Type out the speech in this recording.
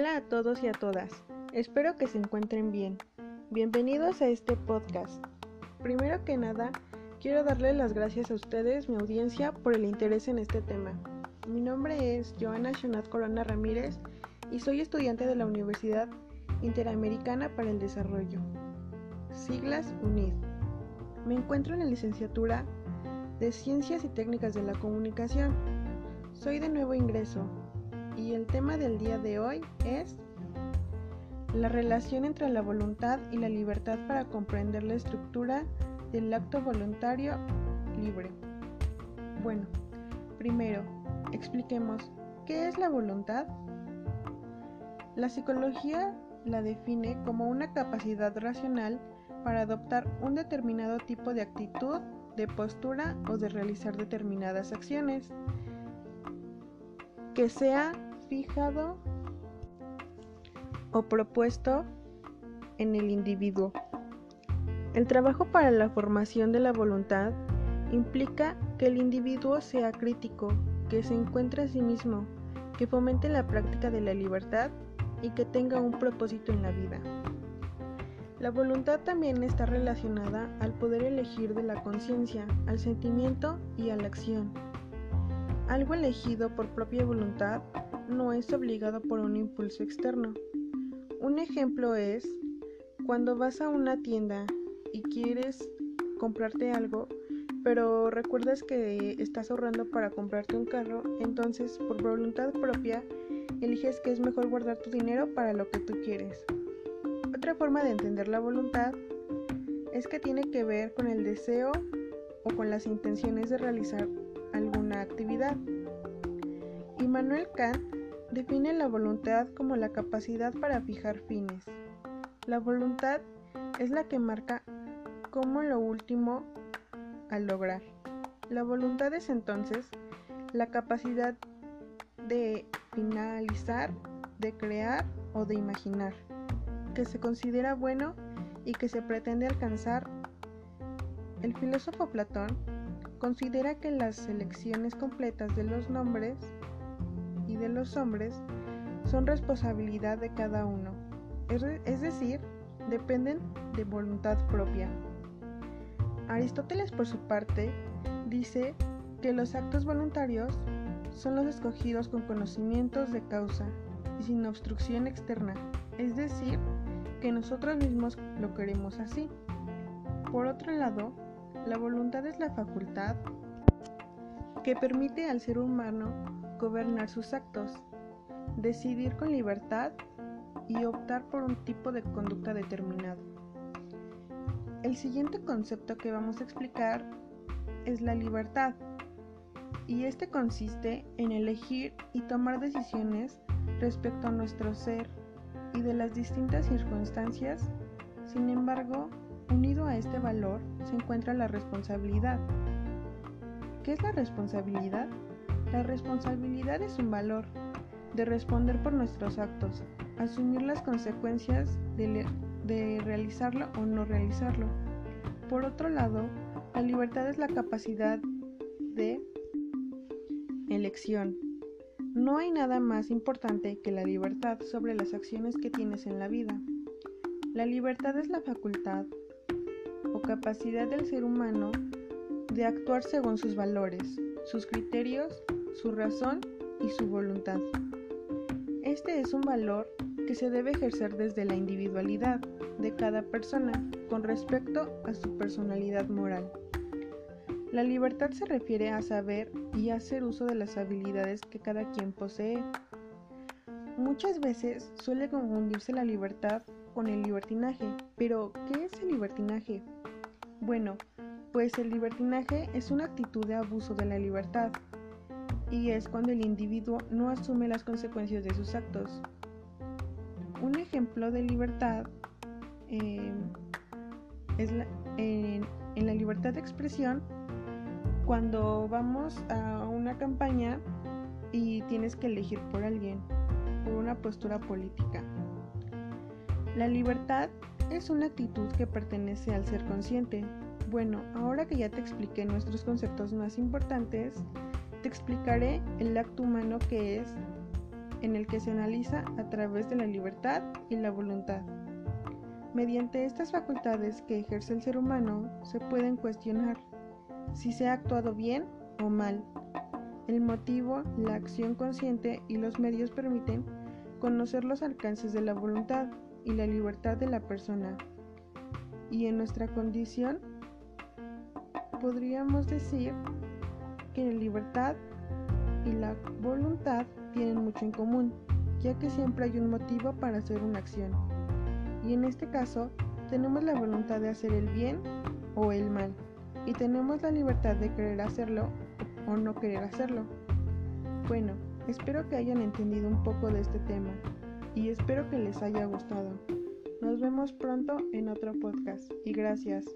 Hola a todos y a todas. Espero que se encuentren bien. Bienvenidos a este podcast. Primero que nada, quiero darle las gracias a ustedes, mi audiencia, por el interés en este tema. Mi nombre es Joana Shonat Corona Ramírez y soy estudiante de la Universidad Interamericana para el Desarrollo, siglas UNID. Me encuentro en la licenciatura de Ciencias y Técnicas de la Comunicación. Soy de nuevo ingreso y el tema del día de hoy es la relación entre la voluntad y la libertad para comprender la estructura del acto voluntario libre. Bueno, primero, expliquemos qué es la voluntad. La psicología la define como una capacidad racional para adoptar un determinado tipo de actitud, de postura o de realizar determinadas acciones que sea fijado o propuesto en el individuo. El trabajo para la formación de la voluntad implica que el individuo sea crítico, que se encuentre a sí mismo, que fomente la práctica de la libertad y que tenga un propósito en la vida. La voluntad también está relacionada al poder elegir de la conciencia, al sentimiento y a la acción. Algo elegido por propia voluntad no es obligado por un impulso externo. Un ejemplo es cuando vas a una tienda y quieres comprarte algo, pero recuerdas que estás ahorrando para comprarte un carro, entonces por voluntad propia eliges que es mejor guardar tu dinero para lo que tú quieres. Otra forma de entender la voluntad es que tiene que ver con el deseo o con las intenciones de realizar alguna actividad. Immanuel Kant define la voluntad como la capacidad para fijar fines. La voluntad es la que marca como lo último a lograr. La voluntad es entonces la capacidad de finalizar, de crear o de imaginar, que se considera bueno y que se pretende alcanzar. El filósofo Platón considera que las selecciones completas de los nombres de los hombres son responsabilidad de cada uno, es decir, dependen de voluntad propia. Aristóteles, por su parte, dice que los actos voluntarios son los escogidos con conocimientos de causa y sin obstrucción externa, es decir, que nosotros mismos lo queremos así. Por otro lado, la voluntad es la facultad que permite al ser humano gobernar sus actos, decidir con libertad y optar por un tipo de conducta determinado. El siguiente concepto que vamos a explicar es la libertad, y este consiste en elegir y tomar decisiones respecto a nuestro ser y de las distintas circunstancias. Sin embargo, unido a este valor se encuentra la responsabilidad. ¿Qué es la responsabilidad? La responsabilidad es un valor de responder por nuestros actos, asumir las consecuencias de, de, realizarlo o no realizarlo. Por otro lado, la libertad es la capacidad de elección. No hay nada más importante que la libertad sobre las acciones que tienes en la vida. La libertad es la facultad o capacidad del ser humano de actuar según sus valores, sus criterios su razón y su voluntad. Este es un valor que se debe ejercer desde la individualidad de cada persona con respecto a su personalidad moral. La libertad se refiere a saber y hacer uso de las habilidades que cada quien posee. Muchas veces suele confundirse la libertad con el libertinaje, pero ¿qué es el libertinaje? Bueno, pues el libertinaje es una actitud de abuso de la libertad, y es cuando el individuo no asume las consecuencias de sus actos. Un ejemplo de libertad em, es en, en la libertad de expresión cuando vamos a una campaña y tienes que elegir por alguien, por una postura política. La libertad es una actitud que pertenece al ser consciente. Bueno, ahora que ya te expliqué nuestros conceptos más importantes, te explicaré el acto humano que es en el que se analiza a través de la libertad y la voluntad. Mediante estas facultades que ejerce el ser humano se pueden cuestionar si se ha actuado bien o mal. El motivo, la acción consciente y los medios permiten conocer los alcances de la voluntad y la libertad de la persona. Y en nuestra condición, podríamos decir que la libertad y la voluntad tienen mucho en común, ya que siempre hay un motivo para hacer una acción. Y en este caso, tenemos la voluntad de hacer el bien o el mal, y tenemos la libertad de querer hacerlo o no querer hacerlo. Bueno, espero que hayan entendido un poco de este tema y espero que les haya gustado. Nos vemos pronto en otro podcast y gracias.